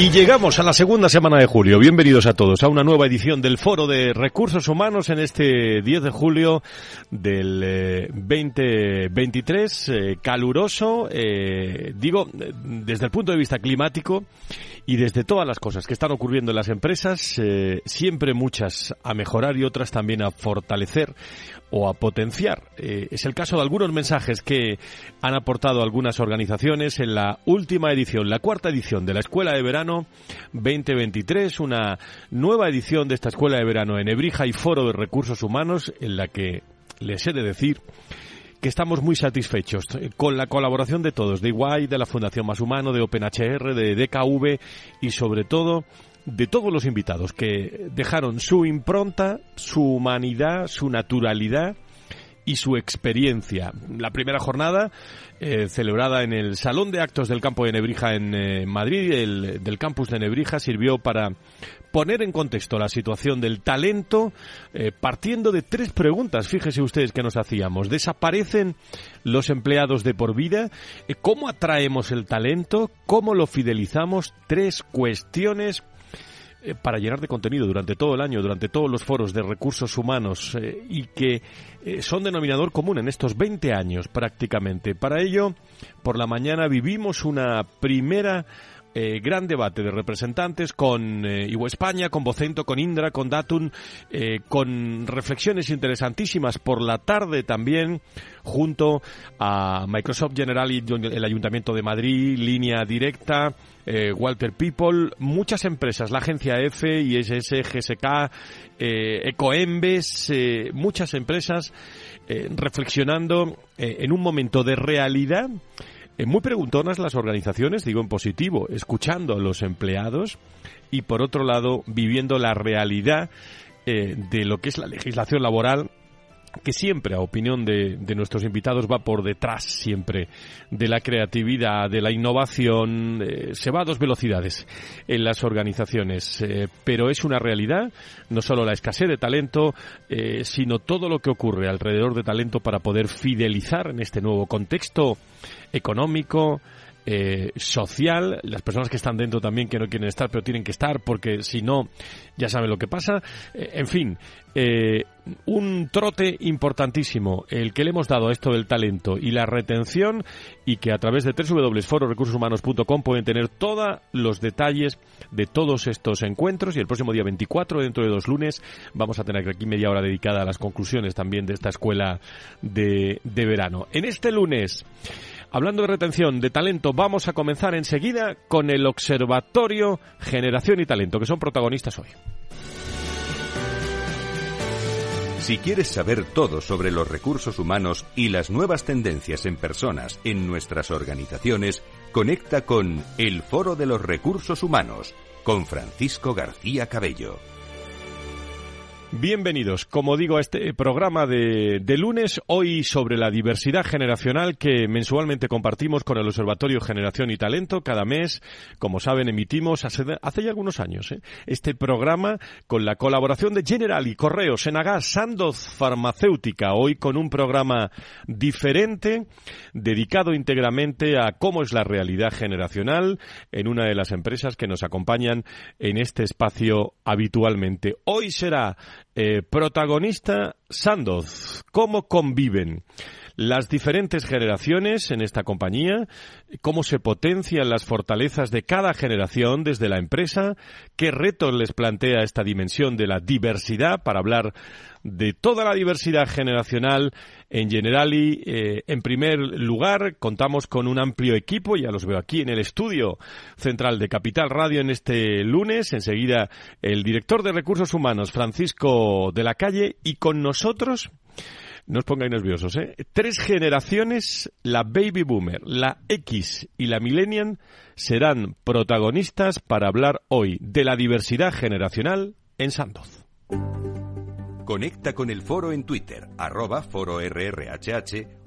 Y llegamos a la segunda semana de julio. Bienvenidos a todos a una nueva edición del Foro de Recursos Humanos en este 10 de julio del 2023. Eh, caluroso, eh, digo, desde el punto de vista climático y desde todas las cosas que están ocurriendo en las empresas, eh, siempre muchas a mejorar y otras también a fortalecer o a potenciar. Eh, es el caso de algunos mensajes que han aportado algunas organizaciones en la última edición, la cuarta edición de la Escuela de Verano 2023, una nueva edición de esta Escuela de Verano en Ebrija y Foro de Recursos Humanos, en la que les he de decir que estamos muy satisfechos con la colaboración de todos, de Iguay, de la Fundación Más Humano, de OpenHR, de DKV y sobre todo de todos los invitados que dejaron su impronta, su humanidad, su naturalidad y su experiencia. La primera jornada, eh, celebrada en el Salón de Actos del Campo de Nebrija en eh, Madrid, el, del campus de Nebrija, sirvió para poner en contexto la situación del talento, eh, partiendo de tres preguntas, fíjese ustedes que nos hacíamos. ¿Desaparecen los empleados de por vida? ¿Cómo atraemos el talento? ¿Cómo lo fidelizamos? Tres cuestiones eh, para llenar de contenido durante todo el año, durante todos los foros de recursos humanos eh, y que eh, son denominador común en estos 20 años prácticamente. Para ello, por la mañana vivimos una primera gran debate de representantes con eh, España, con Vocento, con Indra, con Datun, con reflexiones interesantísimas por la tarde también, junto a Microsoft General y el Ayuntamiento de Madrid, Línea Directa, eh, Walter People, muchas empresas, la agencia F, ISS, GSK, Ecoembes, muchas empresas reflexionando en un momento de realidad eh, muy preguntonas las organizaciones, digo en positivo, escuchando a los empleados y por otro lado viviendo la realidad eh, de lo que es la legislación laboral que siempre, a opinión de, nuestros invitados, va por detrás siempre de la creatividad, de la innovación, eh, se va a dos velocidades en las organizaciones, eh, pero es una realidad, no solo la escasez de talento, eh, sino todo lo que ocurre alrededor de talento para poder fidelizar en este nuevo contexto económico, eh, social, las personas que están dentro también que no quieren estar, pero tienen que estar porque si no, ya saben lo que pasa. Eh, en fin, eh, un trote importantísimo, el que le hemos dado a esto del talento y la retención y que a través de www.fororecursoshumanos.com pueden tener todos los detalles de todos estos encuentros y el próximo día 24, dentro de dos lunes, vamos a tener aquí media hora dedicada a las conclusiones también de esta escuela de, de verano. En este lunes Hablando de retención de talento, vamos a comenzar enseguida con el Observatorio Generación y Talento, que son protagonistas hoy. Si quieres saber todo sobre los recursos humanos y las nuevas tendencias en personas en nuestras organizaciones, conecta con El Foro de los Recursos Humanos con Francisco García Cabello. Bienvenidos, como digo, a este programa de, lunes, hoy sobre la diversidad generacional que mensualmente compartimos con el Observatorio Generación y Talento. Cada mes, como saben, emitimos hace, ya algunos años ¿eh? este programa con la colaboración de General y Correos, Senagas, Sandoz Farmacéutica, hoy con un programa diferente, dedicado íntegramente a cómo es la realidad generacional en una de las empresas que nos acompañan en este espacio habitualmente. Hoy será eh, protagonista Sandoz. ¿Cómo conviven las diferentes generaciones en esta compañía, cómo se potencian las fortalezas de cada generación desde la empresa, qué retos les plantea esta dimensión de la diversidad para hablar de toda la diversidad generacional en Generali. Eh, en primer lugar, contamos con un amplio equipo, ya los veo aquí en el estudio central de Capital Radio en este lunes. Enseguida, el director de Recursos Humanos, Francisco de la Calle, y con nosotros no os pongáis nerviosos, ¿eh? Tres generaciones, la Baby Boomer, la X y la Millennium, serán protagonistas para hablar hoy de la diversidad generacional en Sandoz. Conecta con el foro en Twitter, arroba foro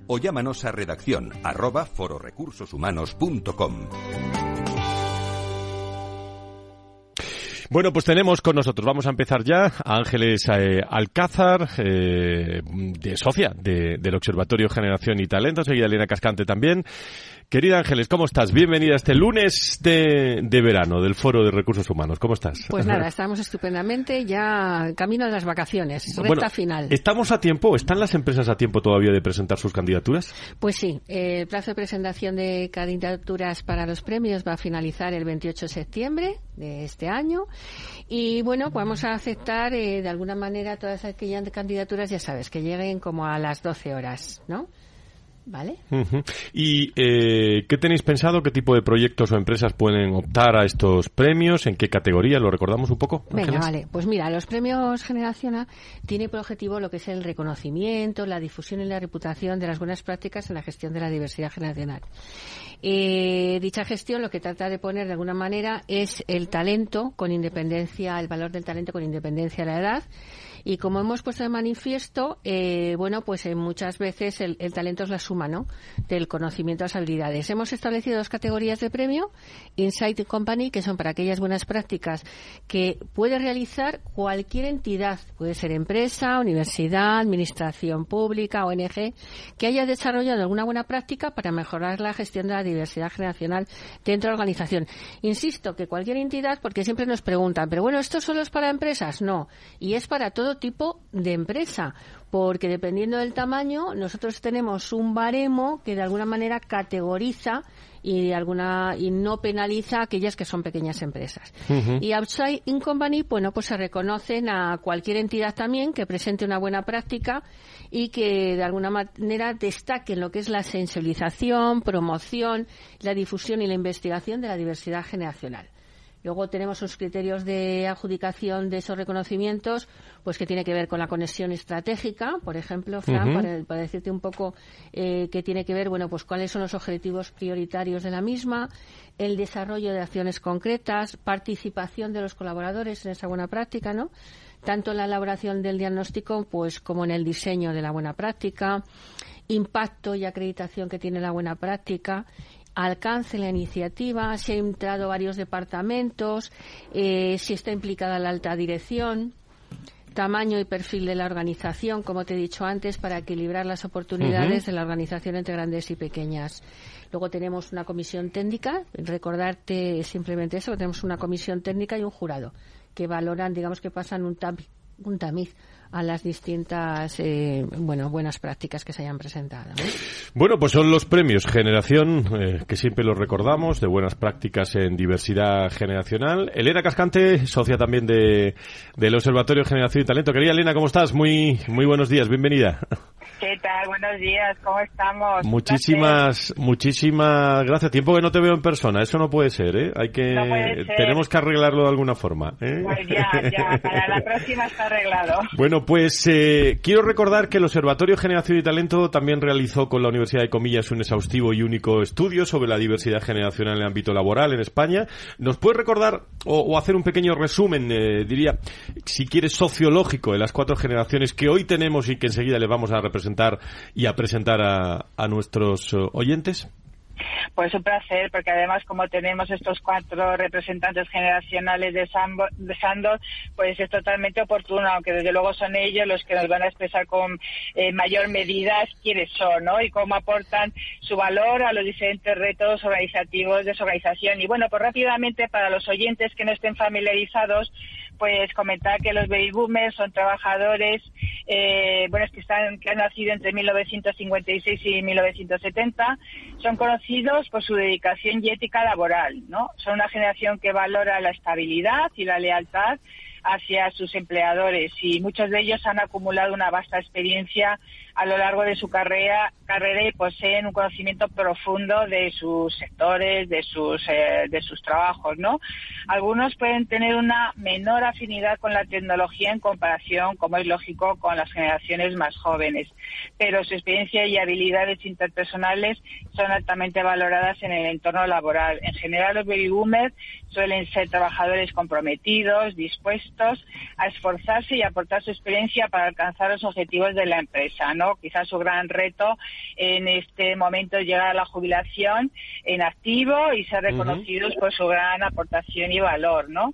o llámanos a redacción arroba fororecursoshumanos.com. Bueno, pues tenemos con nosotros, vamos a empezar ya, a Ángeles eh, Alcázar, eh, de socia del Observatorio Generación y Talento, seguida Elena Cascante también. Querida Ángeles, ¿cómo estás? Bienvenida a este lunes de, verano del Foro de Recursos Humanos. ¿Cómo estás? Pues nada, estamos estupendamente, ya camino de las vacaciones, recta final. ¿Estamos a tiempo? ¿Están las empresas a tiempo todavía de presentar sus candidaturas? Pues sí, el plazo de presentación de candidaturas para los premios va a finalizar el 28 de septiembre de este año y bueno, vamos a aceptar eh, de alguna manera todas aquellas candidaturas, ya sabes, que lleguen como a las 12 horas, ¿no? ¿Vale? ¿Y eh, qué tenéis pensado? ¿Qué tipo de proyectos o empresas pueden optar a estos premios? ¿En qué categoría? ¿Lo recordamos un poco? Venga, vale. Pues mira, los premios Generaciona tiene por objetivo lo que es el reconocimiento, la difusión y la reputación de las buenas prácticas en la gestión de la diversidad generacional. Eh, dicha gestión lo que trata de poner de alguna manera es el talento con independencia, el valor del talento con independencia de la edad y como hemos puesto de manifiesto, eh, bueno, pues eh, muchas veces el, talento es la suma, ¿no? Del conocimiento, las habilidades. Hemos establecido dos categorías de premio, Insight Company, que son para aquellas buenas prácticas que puede realizar cualquier entidad, puede ser empresa, universidad, administración pública, ONG, que haya desarrollado alguna buena práctica para mejorar la gestión de la diversidad generacional dentro de la organización. Insisto que cualquier entidad, porque siempre nos preguntan, pero bueno, ¿esto solo es para empresas? No. Y es para todo tipo de empresa, porque dependiendo del tamaño, nosotros tenemos un baremo que de alguna manera categoriza y alguna y no penaliza aquellas que son pequeñas empresas. Y outside in company, bueno, pues se reconocen a cualquier entidad también que presente una buena práctica y que de alguna manera destaque en lo que es la sensibilización, promoción, la difusión y la investigación de la diversidad generacional. Luego tenemos los criterios de adjudicación de esos reconocimientos, pues que tiene que ver con la conexión estratégica, por ejemplo, Fran, para, decirte un poco eh, qué tiene que ver, bueno, pues cuáles son los objetivos prioritarios de la misma, el desarrollo de acciones concretas, participación de los colaboradores en esa buena práctica, ¿no? Tanto en la elaboración del diagnóstico, pues como en el diseño de la buena práctica, impacto y acreditación que tiene la buena práctica alcance la iniciativa, si ha entrado varios departamentos, eh, si está implicada la alta dirección, tamaño y perfil de la organización, como te he dicho antes, para equilibrar las oportunidades de la organización entre grandes y pequeñas. Luego tenemos una comisión técnica, recordarte simplemente eso, tenemos una comisión técnica y un jurado que valoran, digamos que pasan un, un tamiz a las distintas eh, bueno buenas prácticas que se hayan presentado. Bueno, pues son los premios Generación eh, que siempre los recordamos de buenas prácticas en diversidad generacional. Elena Cascante, socia también de del Observatorio Generación y Talento. Querida Elena, ¿cómo estás? Muy muy buenos días, bienvenida. ¿Qué tal? Buenos días, ¿cómo estamos? Muchísimas, muchísimas gracias. Tiempo que no te veo en persona, eso no puede ser, ¿eh? Hay que, tenemos que arreglarlo de alguna forma. ¿eh? Pues ya, ya, para la próxima está arreglado. Bueno, pues eh, quiero recordar que el Observatorio Generación y Talento también realizó con la Universidad de Comillas un exhaustivo y único estudio sobre la diversidad generacional en el ámbito laboral en España. ¿Nos puedes recordar o, hacer un pequeño resumen, eh, diría, si quieres, sociológico de las cuatro generaciones que hoy tenemos y que enseguida les vamos a representar? y a presentar a, nuestros eh, oyentes? Pues un placer, porque además como tenemos estos cuatro representantes generacionales de, Sandoz, pues es totalmente oportuno, aunque desde luego son ellos los que nos van a expresar con eh, mayor medida quiénes son, ¿no? Y cómo aportan su valor a los diferentes retos organizativos de su organización. Y bueno, pues rápidamente para los oyentes que no estén familiarizados, pues comentar que los baby boomers son trabajadores, eh, bueno, que, están, que han nacido entre 1956 y 1970, son conocidos por su dedicación y ética laboral, ¿no? Son una generación que valora la estabilidad y la lealtad hacia sus empleadores y muchos de ellos han acumulado una vasta experiencia a lo largo de su carrera, carrera y poseen un conocimiento profundo de sus sectores, de sus, eh, de sus trabajos, ¿no? Algunos pueden tener una menor afinidad con la tecnología en comparación, como es lógico, con las generaciones más jóvenes, pero su experiencia y habilidades interpersonales son altamente valoradas en el entorno laboral. En general, los baby boomers suelen ser trabajadores comprometidos, dispuestos a esforzarse y aportar su experiencia para alcanzar los objetivos de la empresa. Quizás su gran reto en este momento es llegar a la jubilación en activo y ser reconocidos por su gran aportación y valor, ¿no?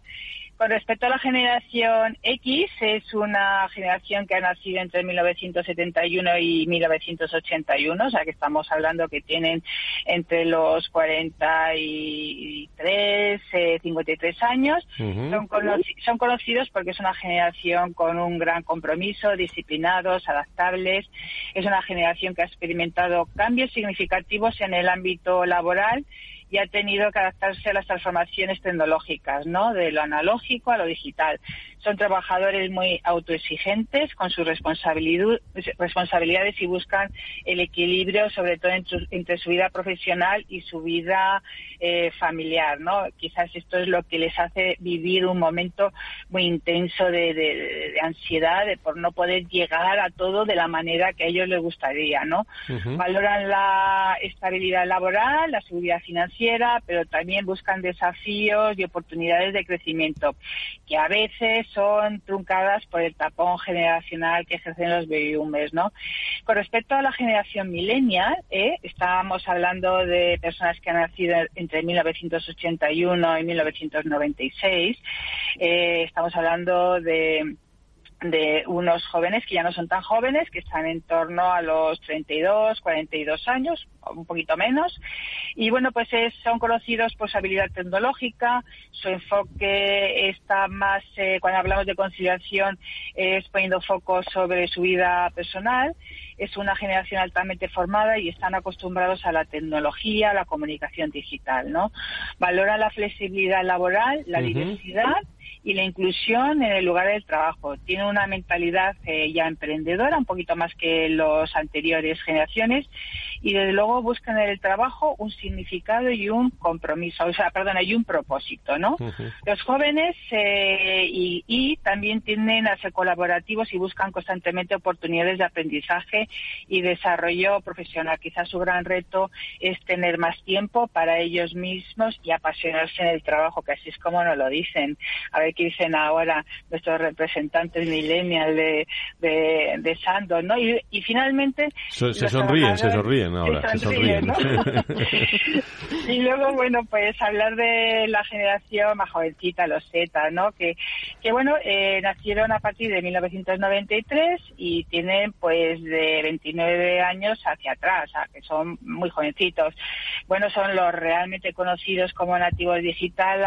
Con respecto a la generación X, es una generación que ha nacido entre 1971 y 1981, o sea que estamos hablando que tienen entre los 43, 53 eh, años. son, son conocidos porque es una generación con un gran compromiso, disciplinados, adaptables. Es una generación que ha experimentado cambios significativos en el ámbito laboral y ha tenido que adaptarse a las transformaciones tecnológicas, ¿no? De lo analógico a lo digital. Son trabajadores muy autoexigentes con sus responsabilidades y buscan el equilibrio, sobre todo entre, su vida profesional y su vida eh, familiar, ¿no? Quizás esto es lo que les hace vivir un momento muy intenso de, ansiedad, de por no poder llegar a todo de la manera que a ellos les gustaría, ¿no? Valoran la estabilidad laboral, la seguridad financiera, pero también buscan desafíos y oportunidades de crecimiento, que a veces son truncadas por el tapón generacional que ejercen los baby boomers, ¿no? Con respecto a la generación millennial, ¿eh? estábamos hablando de personas que han nacido entre 1981 y 1996. Eh, estamos hablando de de unos jóvenes que ya no son tan jóvenes, que están en torno a los 32, 42 años, un poquito menos. Y bueno, pues son conocidos por su habilidad tecnológica, su enfoque está más, eh, cuando hablamos de conciliación, es poniendo foco sobre su vida personal. Es una generación altamente formada y están acostumbrados a la tecnología, a la comunicación digital, ¿no? Valoran la flexibilidad laboral, la diversidad y la inclusión en el lugar del trabajo. Tiene una mentalidad eh, ya emprendedora, un poquito más que los anteriores generaciones, y desde luego buscan en el trabajo un significado y un compromiso, o sea, perdón, y un propósito, ¿no? Los jóvenes eh, y, y, también tienden a ser colaborativos y buscan constantemente oportunidades de aprendizaje y desarrollo profesional. Quizás su gran reto es tener más tiempo para ellos mismos y apasionarse en el trabajo, que así es como nos lo dicen. A ver qué dicen ahora nuestros representantes millennials de, de, de Sandoz, ¿no? Y, y finalmente... se sonríen, se sonríen ahora, se sonríen. y luego, bueno, pues hablar de la generación más jovencita, los Z, ¿no? Que, que bueno, eh, nacieron a partir de 1993 y tienen pues de 29 años hacia atrás, o sea, que son muy jovencitos. Bueno, son los realmente conocidos como nativos digital,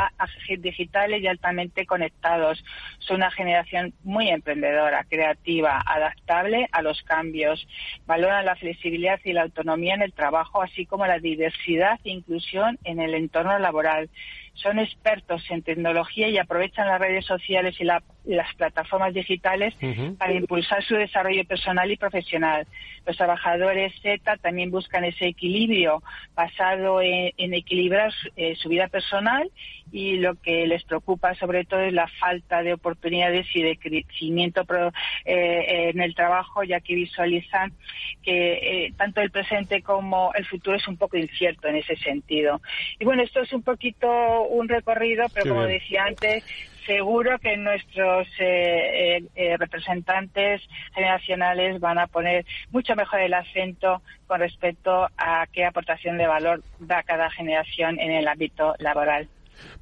digitales y altamente conectados. Son una generación muy emprendedora, creativa, adaptable a los cambios. Valoran la flexibilidad y la autonomía en el trabajo, así como la diversidad e inclusión en el entorno laboral son expertos en tecnología y aprovechan las redes sociales y las plataformas digitales para impulsar su desarrollo personal y profesional. Los trabajadores Z también buscan ese equilibrio basado en, equilibrar eh, su vida personal y lo que les preocupa sobre todo es la falta de oportunidades y de crecimiento eh, en el trabajo, ya que visualizan que eh, tanto el presente como el futuro es un poco incierto en ese sentido. Y bueno, esto es un poquito un recorrido, pero como decía antes, seguro que nuestros eh, representantes generacionales van a poner mucho mejor el acento con respecto a qué aportación de valor da cada generación en el ámbito laboral.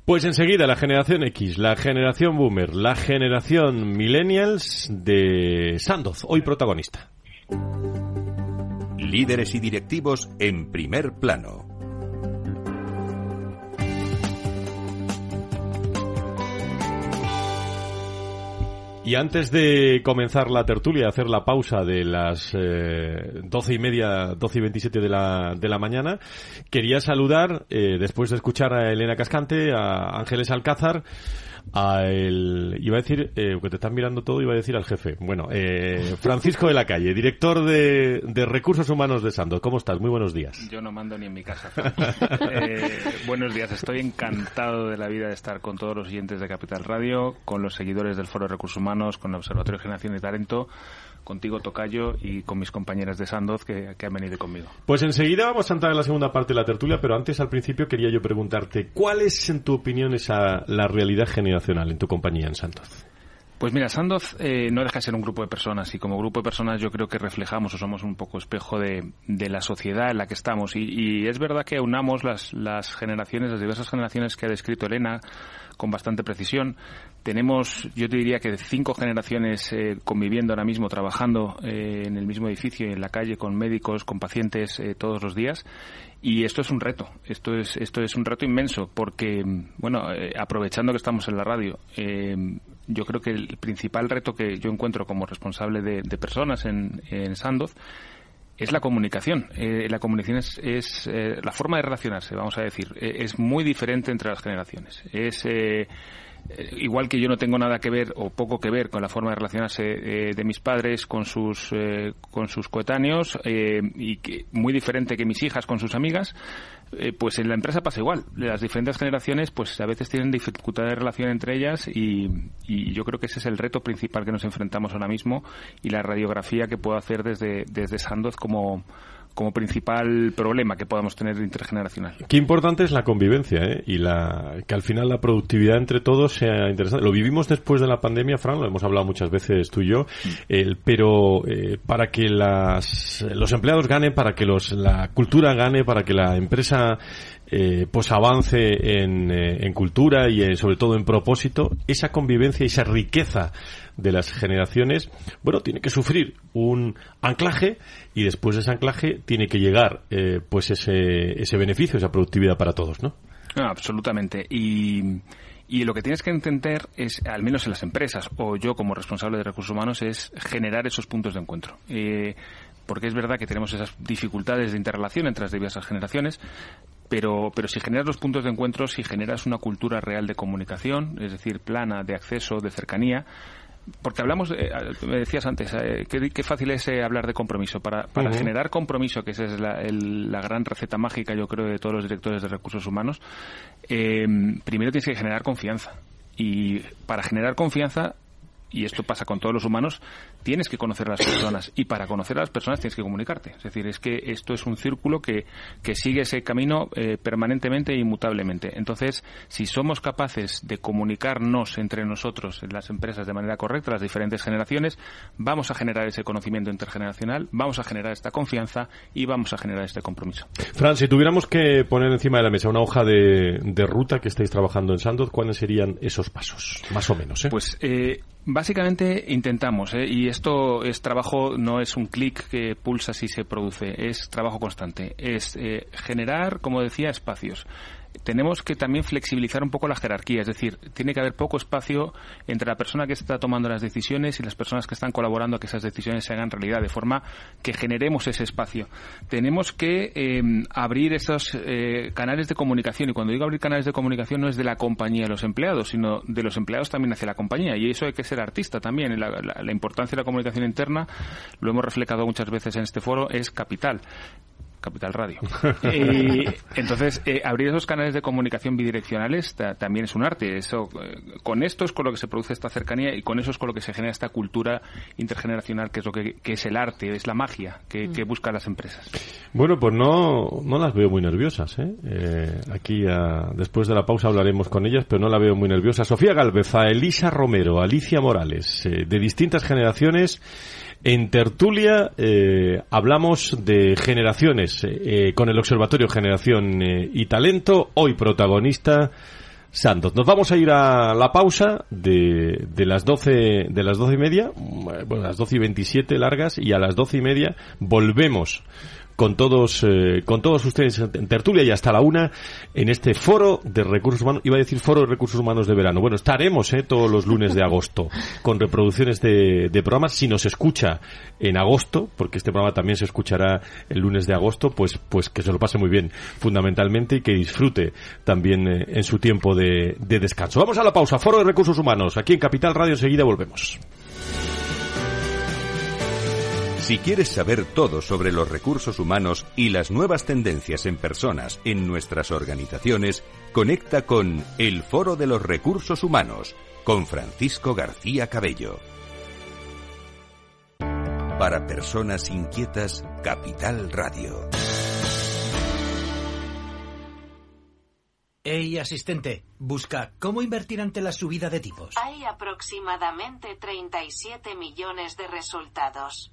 Pues enseguida la generación X, la generación Boomer, la generación Millennials de Sandoz, hoy protagonista. Líderes y directivos en primer plano. Y antes de comenzar la tertulia, hacer la pausa de las eh, doce y media, doce y veintisiete de la, de la mañana, quería saludar, eh, después de escuchar a Elena Cascante, a Ángeles Alcázar, a el, iba a decir, eh, que te están mirando todo, iba a decir al jefe. Bueno, eh, Francisco de la Calle, director de, de, Recursos Humanos de Sandoz. ¿Cómo estás? Muy buenos días. Yo no mando ni en mi casa. eh, buenos días, estoy encantado de la vida de estar con todos los oyentes de Capital Radio, con los seguidores del Foro de Recursos Humanos, con el Observatorio de Generación de Talento contigo, Tocayo, y con mis compañeras de Sandoz que, que, han venido conmigo. Pues enseguida vamos a entrar en la segunda parte de la tertulia, pero antes, al principio, quería yo preguntarte, ¿cuál es, en tu opinión, esa, la realidad en tu compañía en Sandoz? Pues mira, Sandoz eh, no deja de ser un grupo de personas y como grupo de personas yo creo que reflejamos o somos un poco espejo de, de la sociedad en la que estamos y, y es verdad que unamos las, las generaciones, las diversas generaciones que ha descrito Elena con bastante precisión. Tenemos, yo te diría que cinco generaciones eh, conviviendo ahora mismo, trabajando eh, en el mismo edificio en la calle con médicos, con pacientes eh, todos los días. Y esto es un reto, esto es, esto es un reto inmenso, porque, bueno, eh, aprovechando que estamos en la radio, eh, yo creo que el principal reto que yo encuentro como responsable de, de personas en, en Sandoz es la comunicación. Eh, la comunicación es, es eh, la forma de relacionarse, vamos a decir. Eh, es muy diferente entre las generaciones. Es igual que yo no tengo nada que ver o poco que ver con la forma de relacionarse de mis padres con sus con sus coetáneos y que muy diferente que mis hijas con sus amigas eh, pues en la empresa pasa igual. Las diferentes generaciones, pues a veces tienen dificultad de relación entre ellas y, y, yo creo que ese es el reto principal que nos enfrentamos ahora mismo y la radiografía que puedo hacer desde, desde Sandoz como, como principal problema que podamos tener intergeneracional. Qué importante es la convivencia ¿eh? y la que al final la productividad entre todos sea interesante. Lo vivimos después de la pandemia, Fran, lo hemos hablado muchas veces tú y yo, el, pero eh, para que las, los empleados ganen, para que los, la cultura gane, para que la empresa eh, pues avance en, eh, cultura y en, sobre todo en propósito, esa convivencia y esa riqueza de las generaciones, bueno, tiene que sufrir un anclaje y después de ese anclaje tiene que llegar eh, pues ese, ese beneficio, esa productividad para todos, ¿no? no absolutamente. Y, y lo que tienes que entender es, al menos en las empresas, o yo como responsable de recursos humanos, es generar esos puntos de encuentro. Eh, porque es verdad que tenemos esas dificultades de interrelación entre las diversas generaciones, pero, pero si generas los puntos de encuentro, si generas una cultura real de comunicación, es decir, plana, de acceso, de cercanía, porque hablamos, eh, me decías antes, eh, qué, qué, fácil es eh, hablar de compromiso. Para, para uh -huh. generar compromiso, que esa es la, el, la, gran receta mágica, yo creo, de todos los directores de recursos humanos, eh, primero tienes que generar confianza. Y para generar confianza y esto pasa con todos los humanos, tienes que conocer a las personas. Y para conocer a las personas tienes que comunicarte. Es decir, es que esto es un círculo que, que sigue ese camino eh, permanentemente e inmutablemente. Entonces, si somos capaces de comunicarnos entre nosotros en las empresas de manera correcta, las diferentes generaciones, vamos a generar ese conocimiento intergeneracional, vamos a generar esta confianza y vamos a generar este compromiso. Fran, si tuviéramos que poner encima de la mesa una hoja de, de ruta que estáis trabajando en Sandoz, ¿cuáles serían esos pasos? Más o menos, ¿eh? Pues, eh, Básicamente intentamos, ¿eh? Y esto es trabajo, no es un clic que pulsa si se produce, es trabajo constante. Es eh, generar, como decía, espacios tenemos que también flexibilizar un poco la jerarquía, es decir, tiene que haber poco espacio entre la persona que está tomando las decisiones y las personas que están colaborando a que esas decisiones se hagan realidad, de forma que generemos ese espacio. Tenemos que eh, abrir esos eh, canales de comunicación, y cuando digo abrir canales de comunicación no es de la compañía a los empleados, sino de los empleados también hacia la compañía, y eso hay que ser artista también. La, importancia de la comunicación interna, lo hemos reflejado muchas veces en este foro, es capital. Capital Radio. y, entonces, eh, abrir esos canales de comunicación bidireccionales también es un arte. Eso, eh, con esto es con lo que se produce esta cercanía y con eso es con lo que se genera esta cultura intergeneracional, que es lo que, que es el arte, es la magia que, mm. que, buscan las empresas. Bueno, pues no, no las veo muy nerviosas. ¿eh? eh aquí, a, después de la pausa, hablaremos con ellas, pero no la veo muy nerviosa. Sofía Galvez, a Elisa Romero, Alicia Morales, eh, de distintas generaciones. En Tertulia eh, hablamos de generaciones eh, con el Observatorio Generación eh, y Talento, hoy protagonista Santos. Nos vamos a ir a la pausa de, de las doce de las doce y media, bueno, las doce y veintisiete largas y a las doce y media volvemos con todos, eh, con todos ustedes en tertulia y hasta la una en este foro de recursos humanos. Iba a decir foro de recursos humanos de verano. Bueno, estaremos eh, todos los lunes de agosto con reproducciones de, de programas. Si nos escucha en agosto, porque este programa también se escuchará el lunes de agosto, pues, pues que se lo pase muy bien, fundamentalmente, y que disfrute también eh, en su tiempo de, de descanso. Vamos a la pausa. Foro de recursos humanos. Aquí en Capital Radio enseguida volvemos. Si quieres saber todo sobre los recursos humanos y las nuevas tendencias en personas en nuestras organizaciones, conecta con El Foro de los Recursos Humanos con Francisco García Cabello. Para personas inquietas, Capital Radio. Hey, asistente, busca cómo invertir ante la subida de tipos. Hay aproximadamente 37 millones de resultados.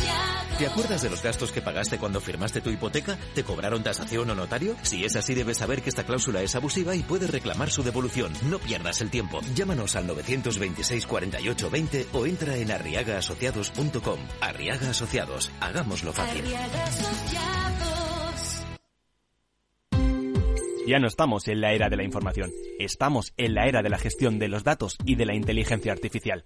¿Te acuerdas de los gastos que pagaste cuando firmaste tu hipoteca? ¿Te cobraron tasación o notario? Si es así, debes saber que esta cláusula es abusiva y puedes reclamar su devolución. No pierdas el tiempo. Llámanos al 926 48 20 o entra en arriagaasociados.com. Arriaga Asociados. Hagámoslo fácil. Ya no estamos en la era de la información, estamos en la era de la gestión de los datos y de la inteligencia artificial.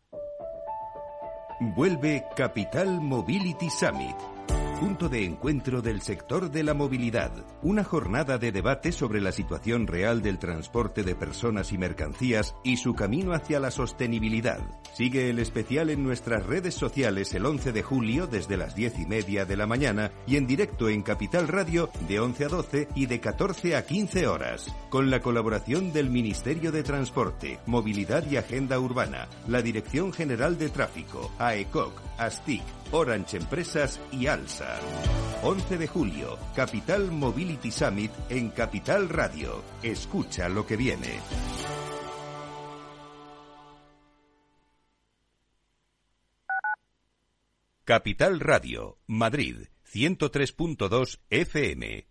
Vuelve Capital Mobility Summit. Punto de encuentro del sector de la movilidad. Una jornada de debate sobre la situación real del transporte de personas y mercancías y su camino hacia la sostenibilidad. Sigue el especial en nuestras redes sociales el 11 de julio desde las 10 y media de la mañana y en directo en Capital Radio de 11 a 12 y de 14 a 15 horas. Con la colaboración del Ministerio de Transporte, Movilidad y Agenda Urbana, la Dirección General de Tráfico, AECOC, ASTIC, Orange Empresas y Alsa. 11 de julio, Capital Mobility Summit en Capital Radio. Escucha lo que viene. Capital Radio, Madrid, 103.2 FM.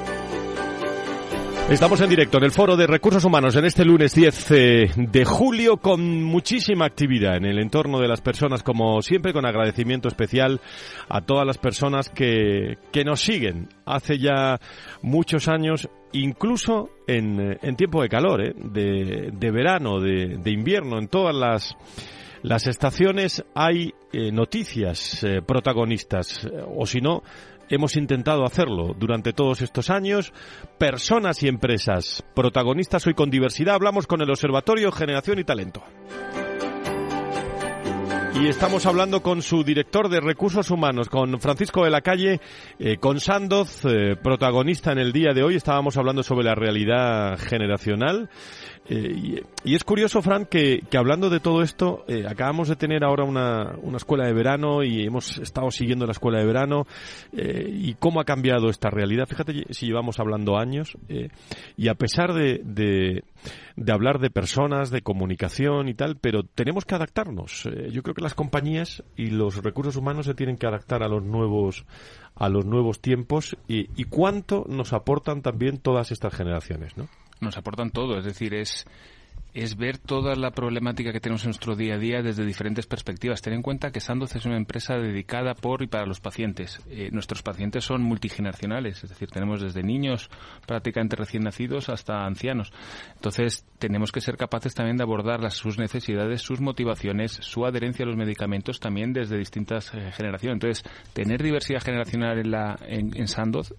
Estamos en directo en el Foro de Recursos Humanos en este lunes 10 eh, de julio con muchísima actividad en el entorno de las personas, como siempre, con agradecimiento especial a todas las personas que, que nos siguen. Hace ya muchos años, incluso en, eh, en tiempo de calor, eh, de, de, verano, de, de, invierno, en todas las, las estaciones hay noticias protagonistas, o si no, hemos intentado hacerlo durante todos estos años. Personas y empresas protagonistas hoy con diversidad. Hablamos con el Observatorio Generación y Talento. Y estamos hablando con su director de recursos humanos, con Francisco de la Calle, eh, con Sandoz, eh, protagonista en el día de hoy. Estábamos hablando sobre la realidad generacional. Eh, y, es curioso, Fran, que, que hablando de todo esto, eh, acabamos de tener ahora una, una, escuela de verano y hemos estado siguiendo la escuela de verano eh, y cómo ha cambiado esta realidad. Fíjate si llevamos hablando años eh, y a pesar de, de, de, hablar de personas, de comunicación y tal, pero tenemos que adaptarnos. Yo creo que las compañías y los recursos humanos se tienen que adaptar a los nuevos a los nuevos tiempos y, y cuánto nos aportan también todas estas generaciones, ¿no? Nos aportan todo, es decir, es es ver toda la problemática que tenemos en nuestro día a día desde diferentes perspectivas. Ten en cuenta que Sandoz es una empresa dedicada por y para los pacientes. Eh, nuestros pacientes son multigeneracionales, es decir, tenemos desde niños prácticamente recién nacidos hasta ancianos. Entonces, tenemos que ser capaces también de abordar las, sus necesidades, sus motivaciones, su adherencia a los medicamentos también desde distintas eh, generaciones. Entonces, tener diversidad generacional en, la, en, en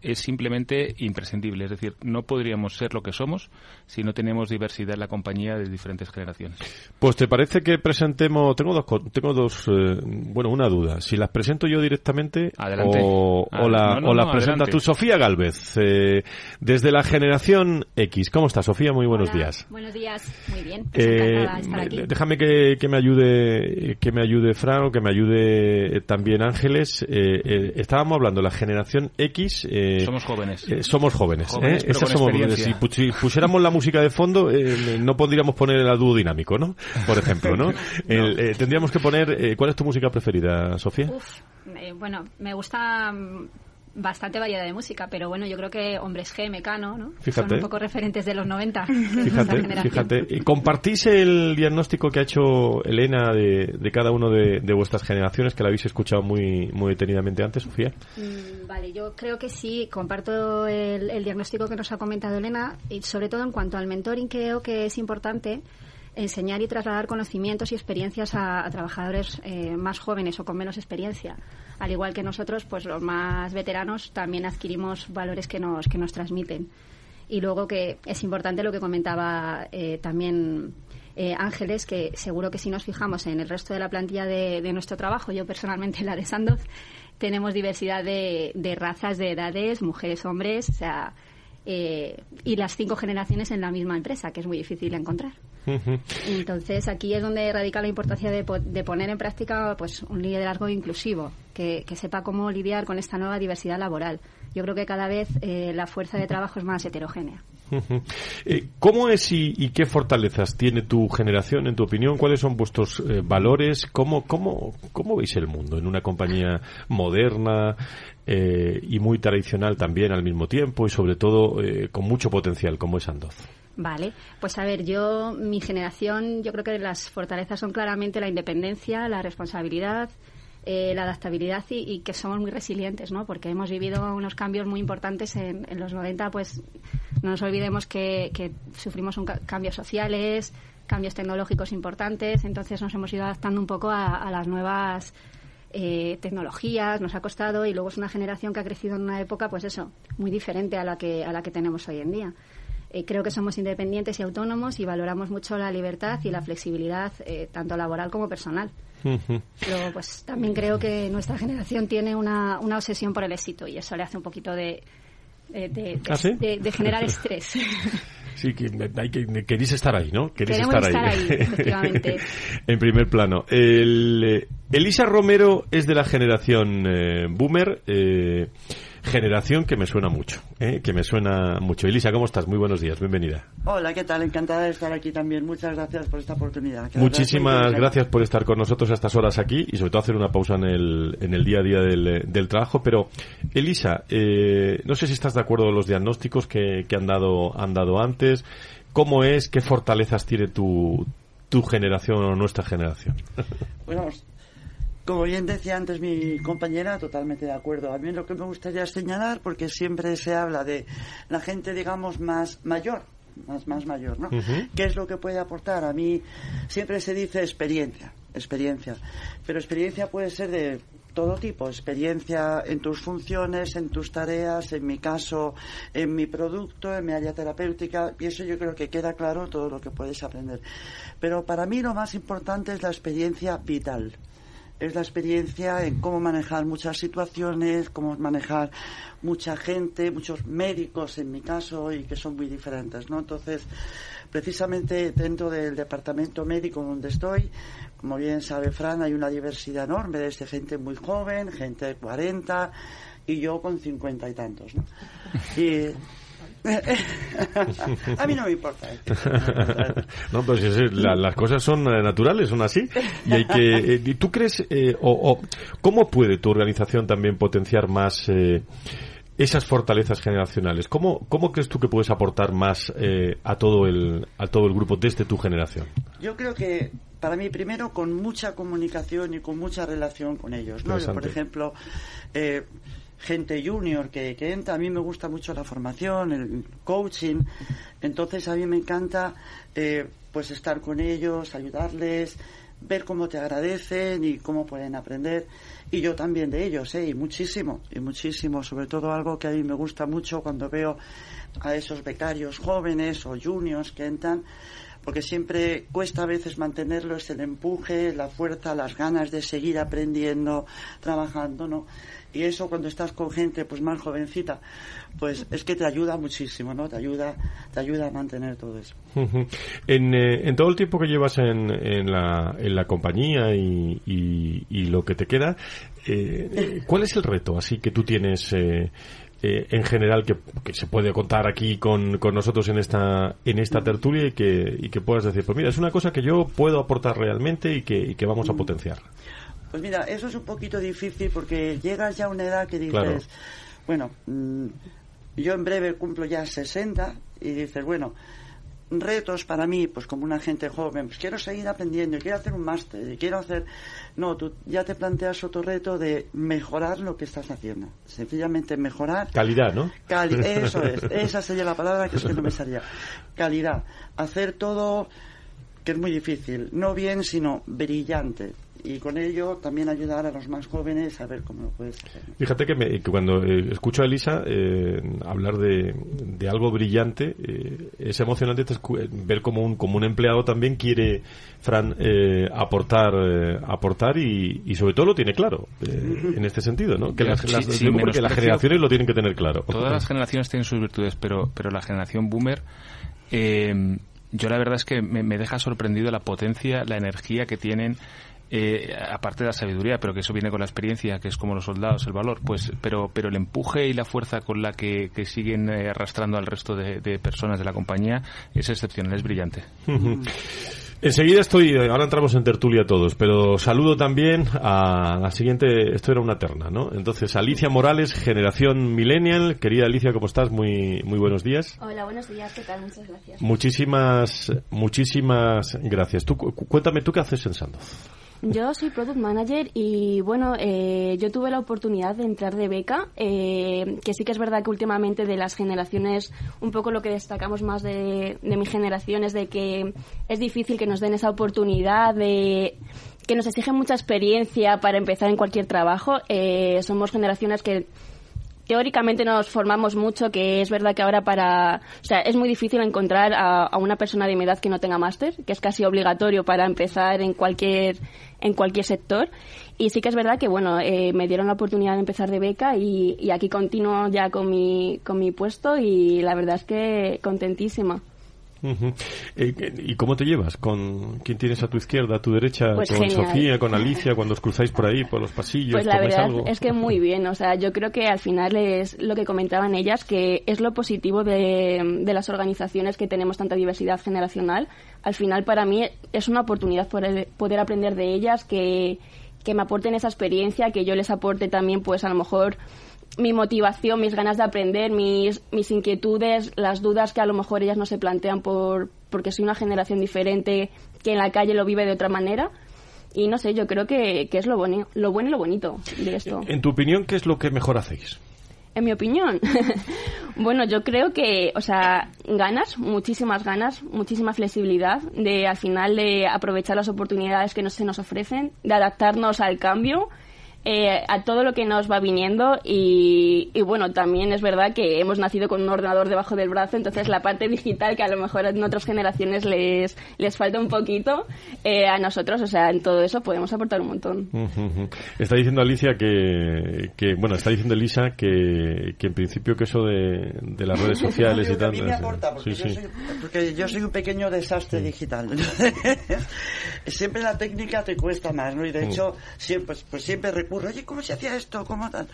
es simplemente imprescindible. Es decir, no podríamos ser lo que somos si no tenemos diversidad en la compañía diferentes generaciones. Pues te parece que presentemos, tengo dos, tengo dos, eh, bueno, una duda. Si las presento yo directamente adelante. o, ah, o la, no, la no, presenta adelante. tú, Sofía Galvez, eh, desde la generación X. ¿Cómo estás, Sofía? Muy buenos Hola, días. Buenos días, muy bien. Pues Eh, estar aquí. déjame que, que me ayude que me ayude Fran o que me ayude también Ángeles eh, eh, estábamos hablando de la generación X eh, Somos jóvenes. eh, somos jóvenes, Jóvenes, ¿eh? pero Esas con somos si pu- si pusiéramos la música de fondo eh, no podríamos poner el dúo dinámico ¿no? por ejemplo ¿no? El, eh, tendríamos que poner eh, ¿cuál es tu música preferida Sofía? Uf, eh, bueno, me gusta mm, bastante variedad de música, pero bueno, yo creo que Hombres G, Mecano, ¿no? Fíjate. Son un poco referentes de los 90. esa Fíjate, fíjate. ¿Y ¿Compartís el diagnóstico que ha hecho Elena de, de cada uno de, de vuestras generaciones, que la habéis escuchado muy, muy detenidamente antes, Sofía? Mm, Vale, yo creo que sí, comparto el, el diagnóstico que nos ha comentado Elena, y sobre todo en cuanto al mentoring creo que es importante enseñar y trasladar conocimientos y experiencias a, a trabajadores eh, más jóvenes o con menos experiencia. Al igual que nosotros, pues los más veteranos también adquirimos valores que nos, que nos transmiten. Y luego que es importante lo que comentaba eh, también eh, Ángeles, que seguro que si nos fijamos en el resto de la plantilla de, nuestro trabajo, yo personalmente la de Sandoz, tenemos diversidad de, de razas, de edades, mujeres, hombres, o sea, eh, y las cinco generaciones en la misma empresa, que es muy difícil encontrar. Entonces, aquí es donde radica la importancia de, po- de poner en práctica pues, un liderazgo inclusivo, que, que sepa cómo lidiar con esta nueva diversidad laboral. Yo creo que cada vez eh, la fuerza de trabajo es más heterogénea. Eh, ¿Cómo es y, y qué fortalezas tiene tu generación, en tu opinión? ¿Cuáles son vuestros eh, valores? ¿Cómo, cómo, ¿Cómo veis el mundo en una compañía moderna eh, y muy tradicional también al mismo tiempo y sobre todo eh, con mucho potencial como es Andoz? Vale, pues a ver, yo, mi generación, yo creo que las fortalezas son claramente la independencia, la responsabilidad, eh, la adaptabilidad y, que somos muy resilientes, ¿no? Porque hemos vivido unos cambios muy importantes en, los 90, pues no nos olvidemos que, sufrimos un cambios sociales, cambios tecnológicos importantes, entonces nos hemos ido adaptando un poco a, las nuevas eh, tecnologías, nos ha costado y luego es una generación que ha crecido en una época, pues eso, muy diferente a la que, a la que tenemos hoy en día. Eh, creo que somos independientes y autónomos y valoramos mucho la libertad y la flexibilidad, eh, tanto laboral como personal. Pero pues también creo que nuestra generación tiene una, una obsesión por el éxito y eso le hace un poquito de, de, ¿Ah, de, generar estrés. Sí, que, hay que queréis estar ahí, ¿no? Queréis estar, ahí, efectivamente. en primer plano. El, eh, Elisa Romero es de la generación boomer. Eh, generación que me suena mucho, ¿eh? que me suena mucho. Elisa, ¿cómo estás? Muy buenos días, bienvenida. Hola, ¿qué tal? Encantada de estar aquí también. Muchas gracias por esta oportunidad. Muchísimas gracias por estar con nosotros a estas horas aquí y sobre todo hacer una pausa en el, en el día a día del, trabajo. Pero, Elisa, eh, no sé si estás de acuerdo con los diagnósticos que, que han, dado, han dado antes. ¿Cómo es? ¿Qué fortalezas tiene tu, tu generación o nuestra generación? Bueno, como bien decía antes mi compañera, totalmente de acuerdo. A mí lo que me gustaría señalar, porque siempre se habla de la gente, digamos, más mayor, más, más mayor, ¿no? ¿Qué es lo que puede aportar? A mí siempre se dice experiencia, experiencia. Pero experiencia puede ser de todo tipo, experiencia en tus funciones, en tus tareas, en mi caso, en mi producto, en mi área terapéutica, y eso yo creo que queda claro todo lo que puedes aprender. Pero para mí lo más importante es la experiencia vital es la experiencia en cómo manejar muchas situaciones, cómo manejar mucha gente, muchos médicos en mi caso y que son muy diferentes, ¿no? Entonces, precisamente dentro del departamento médico donde estoy, como bien sabe Fran, hay una diversidad enorme desde gente muy joven, gente de 40 y yo con 50 y tantos, ¿no? Y a mí no me importa. no, pues las cosas son eh, naturales, son así. Y hay que. Eh, ¿Tú crees eh, o, cómo puede tu organización también potenciar más esas fortalezas generacionales? ¿Cómo, ¿Cómo crees tú que puedes aportar más a todo el a todo el grupo desde tu generación? Yo creo que para mí primero con mucha comunicación y con mucha relación con ellos. ¿no? por ejemplo gente junior que, que, entra. A mí me gusta mucho la formación, el coaching. Entonces a mí me encanta eh, pues estar con ellos, ayudarles, ver cómo te agradecen y cómo pueden aprender. Y yo también de ellos, ¿eh? y muchísimo, y muchísimo. Sobre todo algo que a mí me gusta mucho cuando veo a esos becarios jóvenes o juniors que entran porque siempre cuesta a veces mantenerlo, es el empuje, la fuerza, las ganas de seguir aprendiendo, trabajando, ¿no? Y eso cuando estás con gente pues más jovencita, pues es que te ayuda muchísimo, ¿no? Te ayuda, te ayuda a mantener todo eso. en, eh, en todo el tiempo que llevas en, en, la, en la compañía y, y, lo que te queda, eh, ¿cuál es el reto así que tú tienes eh, eh, en general que, que, se puede contar aquí con, con, nosotros en esta en esta tertulia y que, y que puedas decir, pues mira, es una cosa que yo puedo aportar realmente y que, y que vamos a potenciar? Pues mira, eso es un poquito difícil porque llegas ya a una edad que dices, bueno, mm, yo en breve cumplo ya 60 y dices, bueno, retos para mí, pues como una gente joven, pues quiero seguir aprendiendo, quiero hacer un máster, quiero hacer... No, tú ya te planteas otro reto de mejorar lo que estás haciendo. Sencillamente mejorar... Calidad, ¿no? Eso es, esa sería la palabra que es que no me salía. Calidad. Hacer todo, que es muy difícil, no bien, sino brillante y con ello también ayudar a los más jóvenes a ver cómo lo puedes hacer. Fíjate que, cuando eh, escucho a Elisa eh, hablar de, de, algo brillante, eh, es emocionante ver como un, como un empleado también quiere, Fran, aportar aportar y, y, sobre todo lo tiene claro en este sentido, ¿no? Que, las, las, las generaciones lo tienen que tener claro. Todas las generaciones tienen sus virtudes, pero, pero la generación boomer... yo la verdad es que me, me deja sorprendido la potencia, la energía que tienen eh, aparte de la sabiduría, pero que eso viene con la experiencia, que es como los soldados, el valor, pues, pero, pero el empuje y la fuerza con la que, siguen eh, arrastrando al resto de, personas de la compañía es excepcional, es brillante. Enseguida estoy, ahora entramos en tertulia todos, pero saludo también a la siguiente, esto era una terna, ¿no? Entonces, Alicia Morales, generación millennial. Querida Alicia, ¿cómo estás? Muy, muy buenos días. Hola, buenos días, ¿qué tal? Muchas gracias. Muchísimas, muchísimas gracias. Tú, cuéntame, ¿tú qué haces en Sandoz? Yo soy Product Manager y bueno, eh, yo tuve la oportunidad de entrar de beca, eh, que sí que es verdad que últimamente de las generaciones, un poco lo que destacamos más de, de mi generación es de que es difícil que nos den esa oportunidad de que nos exigen mucha experiencia para empezar en cualquier trabajo. Eh, somos generaciones que teóricamente nos formamos mucho, que es verdad que ahora para, o sea, es muy difícil encontrar a, una persona de mi edad que no tenga máster, que es casi obligatorio para empezar en cualquier en cualquier sector. Y sí que es verdad que, bueno, eh, me dieron la oportunidad de empezar de beca y, y aquí continúo ya con mi, con mi puesto y la verdad es que contentísima. Eh, ¿Y cómo te llevas? ¿Con quién tienes a tu izquierda, a tu derecha? Pues ¿Con Sofía, con Alicia, cuando os cruzáis por ahí, por los pasillos? Pues la verdad es que muy bien. O sea, yo creo que al final es lo que comentaban ellas, que es lo positivo de, las organizaciones que tenemos tanta diversidad generacional. Al final, para mí, es una oportunidad poder, poder aprender de ellas, que, que me aporten esa experiencia, que yo les aporte también, pues a lo mejor mi motivación, mis ganas de aprender, mis, mis inquietudes, las dudas que a lo mejor ellas no se plantean por, porque soy una generación diferente que en la calle lo vive de otra manera. Y no sé, yo creo que, que es lo, bueno, lo bueno y lo bonito de esto. En tu opinión, ¿qué es lo que mejor hacéis? En mi opinión, bueno, yo creo que, o sea, ganas, muchísimas ganas, muchísima flexibilidad de al final de aprovechar las oportunidades que no se nos ofrecen, de adaptarnos al cambio eh, a todo lo que nos va viniendo y, bueno, también es verdad que hemos nacido con un ordenador debajo del brazo, entonces la parte digital que a lo mejor en otras generaciones les, les falta un poquito, eh, a nosotros, o sea, en todo eso podemos aportar un montón. Está diciendo Alicia que, que, bueno, está diciendo Elisa que, que en principio que eso de, de las redes sociales y tal... Me aporta, porque, yo Soy, porque yo soy un pequeño desastre digital. siempre la técnica te cuesta más, ¿no? Y de hecho, siempre, pues siempre oye, ¿cómo se hacía esto? ¿Cómo tal?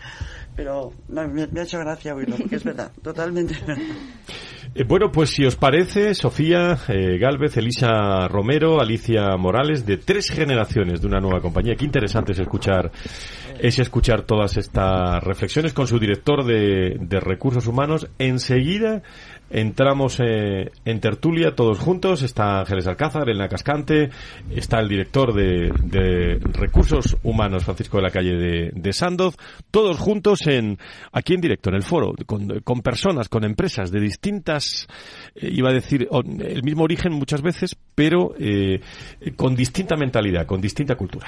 Pero me, ha hecho gracia oírlo, porque es verdad, totalmente eh, bueno, pues si os parece, Sofía eh, Galvez, Elisa Romero, Alicia Morales, de tres generaciones de una nueva compañía. Qué interesante es escuchar, es escuchar todas estas reflexiones con su director de recursos humanos. Enseguida Entramos eh, en tertulia todos juntos. Está Ángeles Alcázar, Elena Cascante, está el director de, Recursos Humanos, Francisco de la Calle de, Sandoz. Todos juntos en aquí en directo, en el foro, con, personas, con empresas de distintas, eh, iba a decir, el mismo origen muchas veces, pero eh, con distinta mentalidad, con distinta cultura.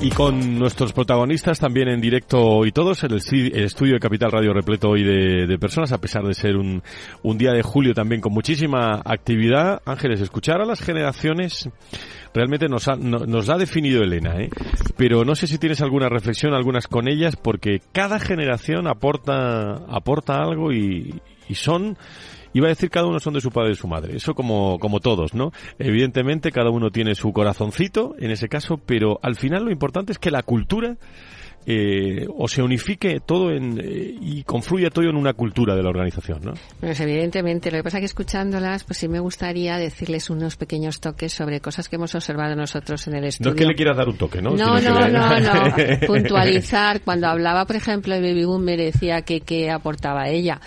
Y con nuestros protagonistas también en directo y todos, el, el estudio de Capital Radio repleto hoy de, personas, a pesar de ser un, un, día de julio también con muchísima actividad. Ángeles, escuchar a las generaciones realmente nos ha, nos ha definido Elena, ¿eh? pero no sé si tienes alguna reflexión, algunas con ellas, porque cada generación aporta, aporta algo y, y son Iba a decir cada uno son de su padre y de su madre, eso como, como todos, ¿no? Evidentemente cada uno tiene su corazoncito en ese caso, pero al final lo importante es que la cultura eh, o se unifique todo en, eh, y confluya todo en una cultura de la organización, ¿no? Pues evidentemente, lo que pasa es que escuchándolas, pues sí me gustaría decirles unos pequeños toques sobre cosas que hemos observado nosotros en el estudio. No es que le quieras dar un toque, ¿no? No, no, no, no, Puntualizar. Cuando hablaba, por ejemplo, de Baby Boom, me decía que qué aportaba ella.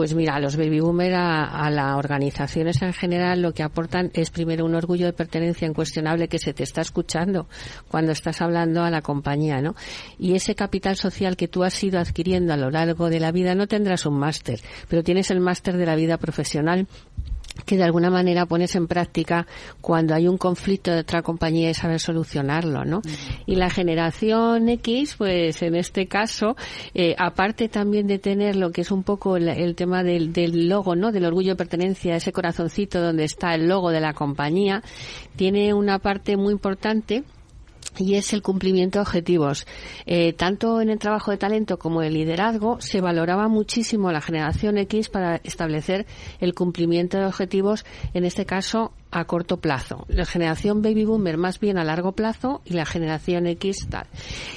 Pues mira, los baby boomer a, las organizaciones en general lo que aportan es primero un orgullo de pertenencia incuestionable que se te está escuchando cuando estás hablando a la compañía, ¿no? Y ese capital social que tú has ido adquiriendo a lo largo de la vida no tendrás un máster, pero tienes el máster de la vida profesional que de alguna manera pones en práctica cuando hay un conflicto de otra compañía y sabes solucionarlo, ¿no? Y la generación X, pues en este caso, eh, aparte también de tener lo que es un poco el, tema del, del, logo, ¿no? Del orgullo de pertenencia, ese corazoncito donde está el logo de la compañía, tiene una parte muy importante y es el cumplimiento de objetivos. Eh, tanto en el trabajo de talento como el liderazgo se valoraba muchísimo la generación X para establecer el cumplimiento de objetivos, en este caso a corto plazo. La generación baby boomer más bien a largo plazo y la generación X tal.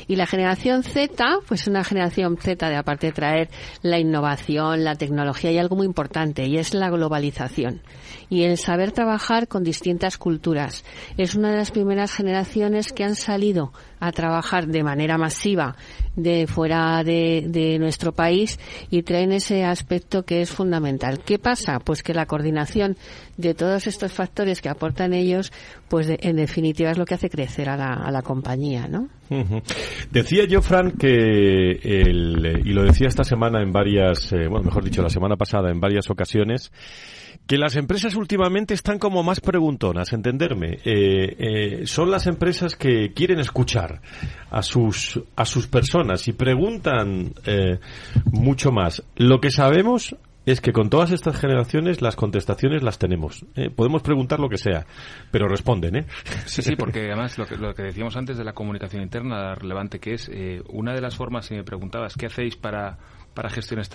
Y la generación Z, pues una generación Z de aparte de traer la innovación, la tecnología y algo muy importante y es la globalización y el saber trabajar con distintas culturas. Es una de las primeras generaciones que han salido a trabajar de manera masiva de fuera de, de, nuestro país y traen ese aspecto que es fundamental. ¿Qué pasa? Pues que la coordinación de todos estos factores que aportan ellos, pues en definitiva es lo que hace crecer a la, a la compañía, ¿no? Decía yo, Fran, que el, y lo decía esta semana en varias, eh, bueno, mejor dicho, la semana pasada en varias ocasiones, que las empresas últimamente están como más preguntonas, entenderme. Eh, eh, son las empresas que quieren escuchar a sus a sus personas y preguntan mucho más. Lo que sabemos es que con todas estas generaciones las contestaciones las tenemos. Podemos preguntar lo que sea, pero responden, ¿eh? Sí, sí, porque además lo que, lo que decíamos antes de la comunicación interna, relevante que es, una de las formas, si me preguntabas, ¿qué hacéis para para gestionar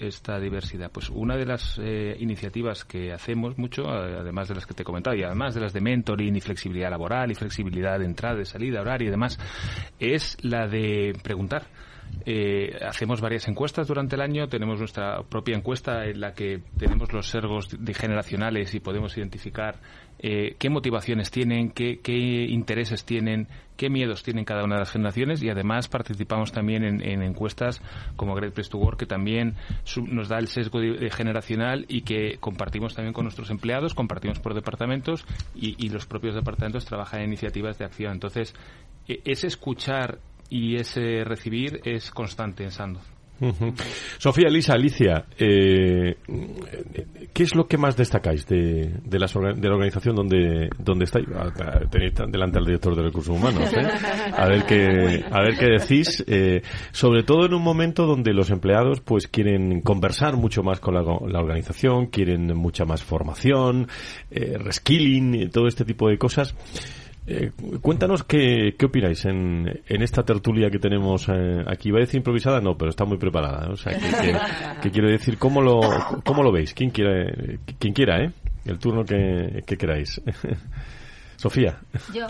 esta diversidad? Pues una de las eh, iniciativas que hacemos mucho, además de las que te he comentado, y además de las de mentoring y flexibilidad laboral y flexibilidad de entrada, de salida, horario y demás, es la de preguntar. Eh, hacemos varias encuestas durante el año, tenemos nuestra propia encuesta en la que tenemos los sergos de generacionales y podemos identificar eh, qué motivaciones tienen, qué, intereses tienen, qué miedos tienen cada una de las generaciones y además participamos también en, encuestas como Great Place to Work que también nos da el sesgo generacional y que compartimos también con nuestros empleados, compartimos por departamentos y, los propios departamentos trabajan en iniciativas de acción. Entonces, e, ese escuchar y ese recibir es constante en Sandoz. Sofía, Elisa, Alicia, eh, ¿qué es lo que más destacáis de, de, la, de la organización donde, donde estáis? Ah, tenéis delante al director de recursos humanos, ¿eh? A ver qué, a ver qué decís, eh, sobre todo en un momento donde los empleados pues quieren conversar mucho más con la, la organización, quieren mucha más formación, eh, reskilling, todo este tipo de cosas. Eh, cuéntanos qué, qué opináis en, en, esta tertulia que tenemos eh, aquí. Va a decir improvisada, no, pero está muy preparada. O sea, que, quiero decir, ¿cómo lo, cómo lo veis? ¿Quién quiera, quien quiera, eh? El turno que, que queráis. Sofía. Yo.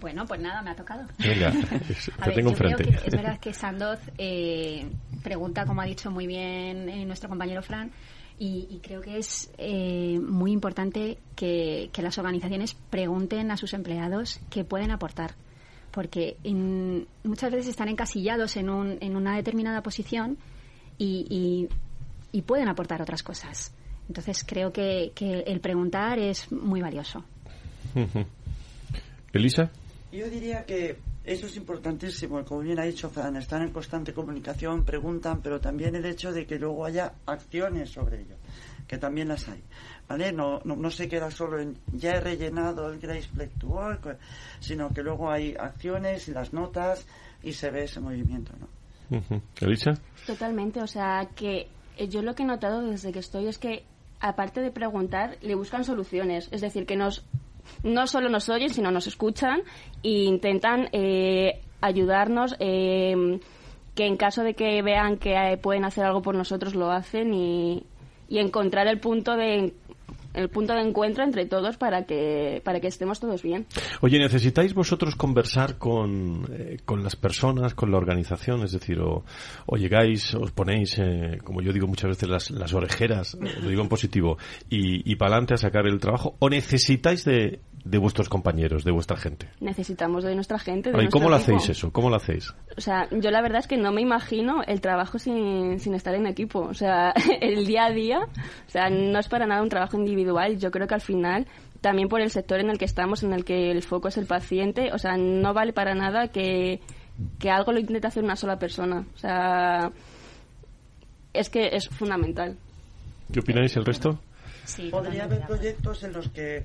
Bueno, pues nada, me ha tocado. Venga, te tengo enfrente. es verdad que Sandoz eh, pregunta, como ha dicho muy bien eh, nuestro compañero Fran, y, creo que es eh, muy importante que, las organizaciones pregunten a sus empleados qué pueden aportar. Porque muchas veces están encasillados en, un, en una determinada posición y, y, pueden aportar otras cosas. Entonces creo que, que el preguntar es muy valioso. Elisa. Yo diría que eso es importantísimo, como bien ha dicho Fran, están en constante comunicación, preguntan, pero también el hecho de que luego haya acciones sobre ello, que también las hay. ¿Vale? No, no, se queda solo en ya he rellenado el Grace Play to Work, sino que luego hay acciones y las notas y se ve ese movimiento, ¿no? ¿Elisa? Totalmente, o sea, que yo lo que he notado desde que estoy es que aparte de preguntar, le buscan soluciones. Es decir, que nos no solo nos oyen, sino nos escuchan e intentan eh, ayudarnos. Eh, que en caso de que vean que eh, pueden hacer algo por nosotros lo hacen y, y encontrar el punto de el punto de encuentro entre todos para que, para que estemos todos bien. Oye, ¿necesitáis vosotros conversar con, eh, con las personas, con la organización? Es decir, o, o llegáis, os ponéis, eh, como yo digo muchas veces, las, las orejeras, lo digo en positivo, y, y para adelante a sacar el trabajo, o necesitáis de, de vuestros compañeros, de vuestra gente? Necesitamos de nuestra gente. ¿Y cómo lo hacéis eso? ¿Cómo lo hacéis? O sea, yo la verdad es que no me imagino el trabajo sin, sin estar en equipo. O sea, el día a día, o sea, no es para nada un trabajo individual. Yo creo que al final, también por el sector en el que estamos, en el que el foco es el paciente, o sea, no vale para nada que, que algo lo intente hacer una sola persona. O sea, es que es fundamental. ¿Qué opináis el resto? Sí, Podría haber proyectos en los que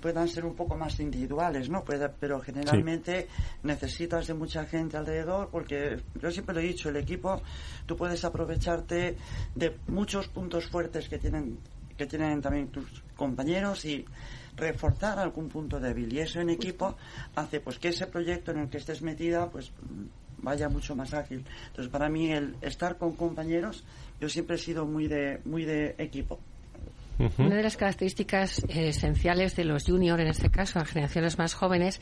puedan ser un poco más individuales, ¿no? pero generalmente necesitas de mucha gente alrededor porque yo siempre lo he dicho, el equipo tú puedes aprovecharte de muchos puntos fuertes que tienen que tienen también tus compañeros y reforzar algún punto débil y eso en equipo hace pues que ese proyecto en el que estés metida pues vaya mucho más ágil. Entonces para mí el estar con compañeros yo siempre he sido muy de muy de equipo. Una de las características eh, esenciales de los juniors, en este caso, en generaciones más jóvenes,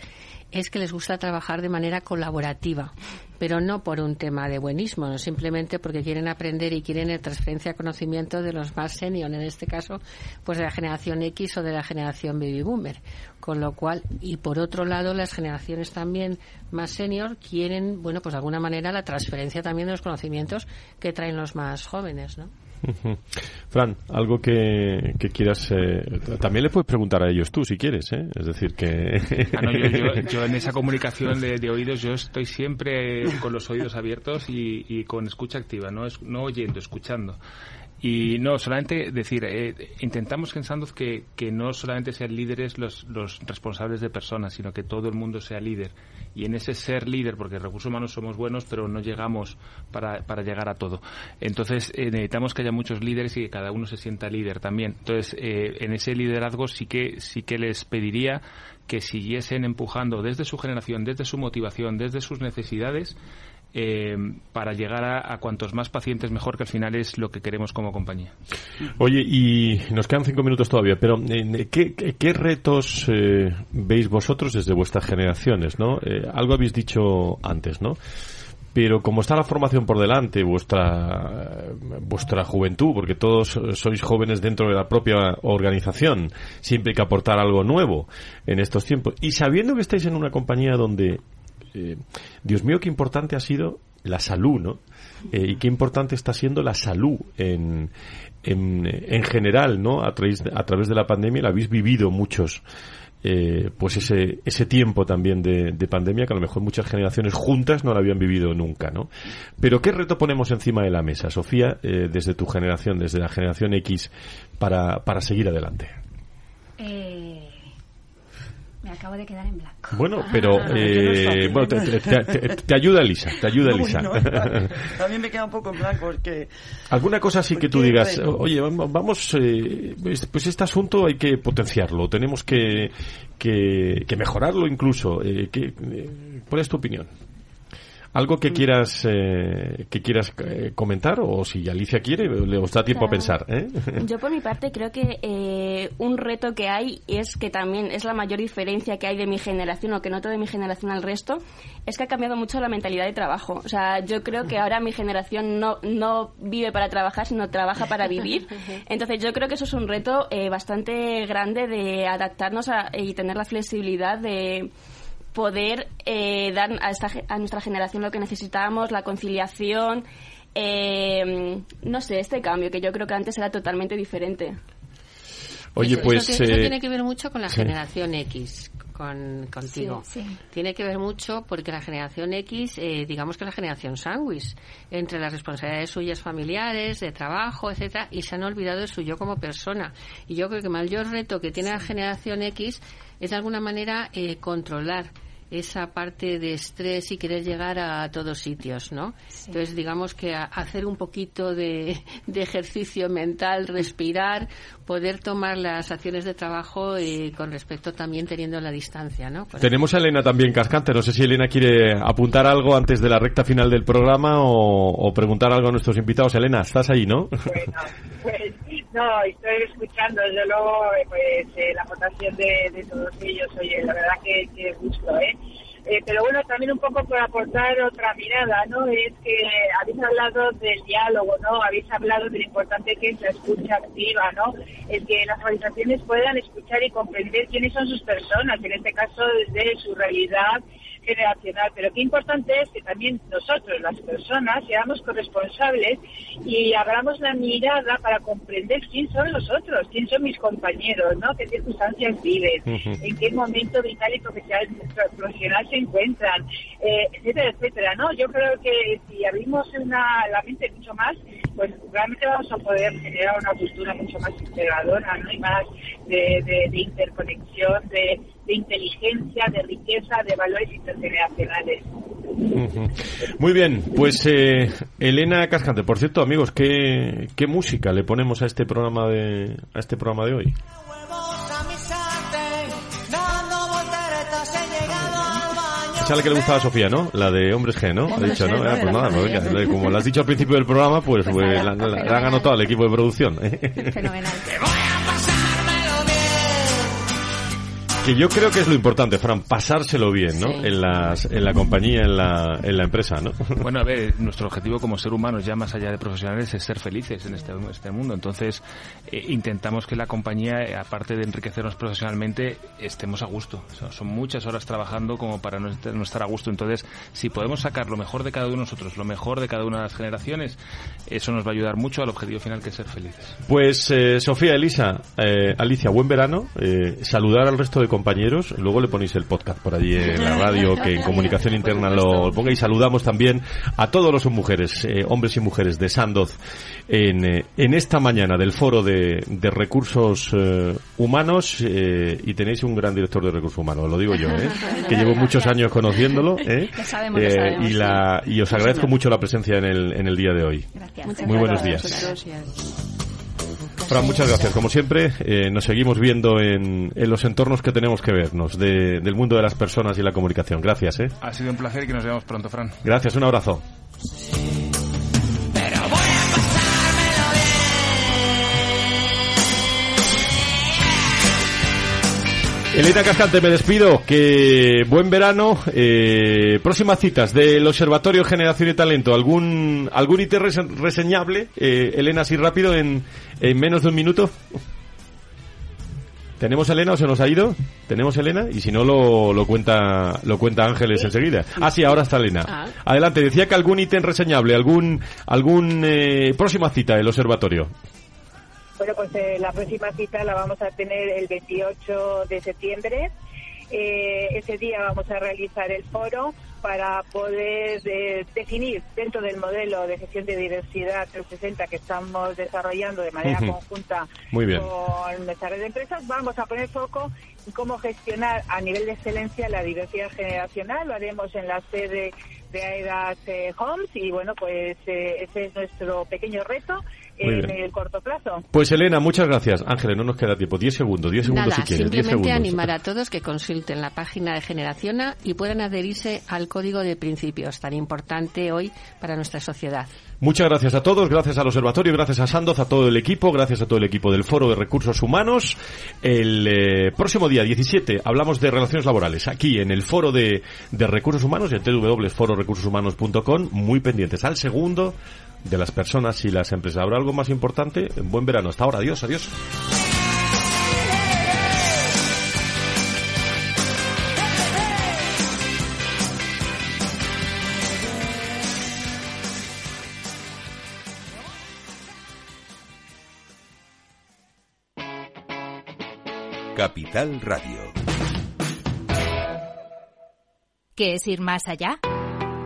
es que les gusta trabajar de manera colaborativa, pero no por un tema de buenismo, no simplemente porque quieren aprender y quieren transferencia de conocimiento de los más senior, en este caso, pues de la generación X o de la generación baby boomer. Con lo cual, y por otro lado, las generaciones también más senior quieren, bueno, pues de alguna manera la transferencia también de los conocimientos que traen los más jóvenes, ¿no? Fran, algo que, quieras. Eh, también le puedes preguntar a ellos tú si quieres, ¿eh? Es decir, que. Ah, yo, en esa comunicación de, oídos, yo estoy siempre con los oídos abiertos y, con escucha activa, no, es, no oyendo, escuchando. Y no, solamente decir, eh, intentamos en que, que no solamente sean líderes los, los responsables de personas, sino que todo el mundo sea líder y en ese ser líder, porque recursos humanos somos buenos, pero no llegamos para, para llegar a todo. Entonces eh, necesitamos que haya muchos líderes y que cada uno se sienta líder también. Entonces eh, en ese liderazgo sí que sí que les pediría que siguiesen empujando desde su generación, desde su motivación, desde sus necesidades, eh, para llegar a, cuantos más pacientes mejor, que al final es lo que queremos como compañía. Oye, y nos quedan cinco minutos todavía, pero eh, ¿qué, retos eh, veis vosotros desde vuestras generaciones? ¿no? algo habéis dicho antes, ¿no? pero como está la formación por delante, vuestra, vuestra juventud, porque todos sois jóvenes dentro de la propia organización, siempre hay que aportar algo nuevo en estos tiempos. Y sabiendo que estáis en una compañía donde eh, Dios mío, qué importante ha sido la salud, ¿no? Eh, y qué importante está siendo la salud en, en, general, ¿no? A través, a través de la pandemia la habéis vivido muchos. Eh, pues ese, ese tiempo también de, pandemia que a lo mejor muchas generaciones juntas no lo habían vivido nunca, ¿no? Pero ¿qué reto ponemos encima de la mesa, Sofía, desde tu generación, desde la generación X, para, para seguir adelante? Eh, acabo de quedar en blanco. Bueno, pero eh, bueno, te, ayuda Elisa, te ayuda Elisa. también me queda un poco en blanco porque... ¿Alguna cosa así que tú digas, oye, vamos, eh, pues, este asunto hay que potenciarlo, tenemos que, que, mejorarlo incluso. Eh, ¿Cuál es tu opinión? ¿Algo que mm. quieras eh, que quieras eh, comentar o si Alicia quiere, le os da tiempo a pensar? ¿eh? Yo por mi parte creo que un reto que hay es que también es la mayor diferencia que hay de mi generación o que noto de mi generación al resto, es que ha cambiado mucho la mentalidad de trabajo. O sea, yo creo que ahora mi generación no, no vive para trabajar, sino trabaja para vivir. Entonces yo creo que eso es un reto bastante grande de adaptarnos y tener la flexibilidad de poder eh, dar a, esta, a nuestra generación lo que necesitábamos, la conciliación, eh, no sé, este cambio que yo creo que antes era totalmente diferente. Oye, pues... Eso, eh, tiene que ver mucho con la generación X, con, contigo. Tiene que ver mucho porque la generación X, digamos que es la generación sándwich, entre las responsabilidades suyas familiares, de trabajo, etcétera, y se han olvidado de su yo como persona. Y yo creo que el mayor reto que tiene la generación X es de alguna manera controlar esa parte de estrés y querer llegar a todos sitios, ¿no? Entonces, digamos que hacer un poquito de, ejercicio mental, respirar, poder tomar las acciones de trabajo y con respecto también teniendo la distancia, ¿no? Tenemos a Elena también cascante. No sé si Elena quiere apuntar algo antes de la recta final del programa o, preguntar algo a nuestros invitados. Elena, estás ahí, ¿no? pues no, estoy escuchando desde luego pues eh, la aportación de, todos ellos. Oye, la verdad que, que gusto, ¿eh? ¿eh? pero bueno, también un poco por aportar otra mirada, ¿no? Es que habéis hablado del diálogo, ¿no? Habéis hablado de lo importante que es la escucha activa, ¿no? El que las organizaciones puedan escuchar y comprender quiénes son sus personas, en este caso desde su realidad generacional, pero qué importante es que también nosotros, las personas, seamos corresponsables y abramos la mirada para comprender quién son los otros, quién son mis compañeros, ¿no? qué circunstancias viven, en qué momento vital y profesional, se encuentran, eh, etcétera, etcétera, ¿no? Yo creo que si abrimos una, la mente mucho más, pues realmente vamos a poder generar una cultura mucho más integradora, ¿no? Y más de interconexión, de inteligencia, de riqueza, de valores intergeneracionales. Muy bien, pues eh, Elena Cascante, por cierto, amigos, ¿qué, ¿qué música le ponemos a este programa de a este programa de hoy? Esa la que le gustaba a Sofía, ¿no? La de Hombres G, ¿no? Ha dicho, ¿no? pues nada, pues, como lo has dicho al principio del programa, pues, pues la, la, han anotado al equipo de producción. Fenomenal. Que yo creo que es lo importante, Fran, pasárselo bien, ¿no? En, las, en la compañía, en la, en la empresa, ¿no? Bueno, a ver, nuestro objetivo como ser humanos, ya más allá de profesionales, es ser felices en este, este mundo. Entonces, eh, intentamos que la compañía, eh, aparte de enriquecernos profesionalmente, estemos a gusto. son muchas horas trabajando como para no, estar a gusto. Entonces, si podemos sacar lo mejor de cada uno de nosotros, lo mejor de cada una de las generaciones, eso nos va a ayudar mucho al objetivo final que es ser felices. Pues, eh, Sofía, Elisa, Alicia, buen verano. saludar al resto de compañeros. Luego le ponéis el podcast por allí en la radio, que en comunicación interna lo ponga. Y saludamos también a todos los mujeres, eh, hombres y mujeres de Sandoz en, eh, en esta mañana del foro de, de recursos eh, humanos. y tenéis un gran director de recursos humanos, lo digo yo, que llevo muchos años conociéndolo. y, la, y os agradezco mucho la presencia en el, en el día de hoy. Muy buenos días. Fran, muchas gracias. Como siempre, eh, nos seguimos viendo en, en, los entornos que tenemos que vernos, de, del mundo de las personas y la comunicación. Gracias. ¿eh? Ha sido un placer y que nos veamos pronto, Fran. Gracias, un abrazo. Elena Cascante, me despido. Que buen verano. Eh, próximas citas del Observatorio Generación y Talento. ¿Algún, algún ítem reseñable? Eh, Elena, así rápido, en, en menos de un minuto. ¿Tenemos Elena o se nos ha ido? ¿Tenemos Elena? Y si no, lo, lo cuenta lo cuenta Ángeles enseguida. Ah, sí, ahora está Elena. Ah. Adelante, decía que algún ítem reseñable, algún, algún eh, próxima cita del observatorio. Bueno, pues eh, la próxima cita la vamos a tener el 28 de septiembre. Eh, ese día vamos a realizar el foro para poder eh, definir dentro del modelo de gestión de diversidad 360 que estamos desarrollando de manera conjunta con nuestra red de empresas, vamos a poner foco en cómo gestionar a nivel de excelencia la diversidad generacional. Lo haremos en la sede de AEDAS Homes y bueno, pues ese es nuestro pequeño reto en el corto plazo. Pues Elena, muchas gracias. Ángeles, no nos queda tiempo. Diez segundos, diez segundos si quieres. Simplemente animar a todos que consulten la página de Generaciona y puedan adherirse al código de principios tan importante hoy para nuestra sociedad. Muchas gracias a todos, gracias al observatorio, gracias a Sandoz, a todo el equipo, gracias a todo el equipo del Foro de Recursos Humanos. El eh, próximo día 17 hablamos de relaciones laborales aquí en el Foro de, de Recursos Humanos en www.fororecursoshumanos.com, muy pendientes al segundo de las personas y las empresas. ¿Habrá algo más importante? Buen verano. Hasta ahora. Adiós, adiós. Capital Radio. ¿Qué es ir más allá?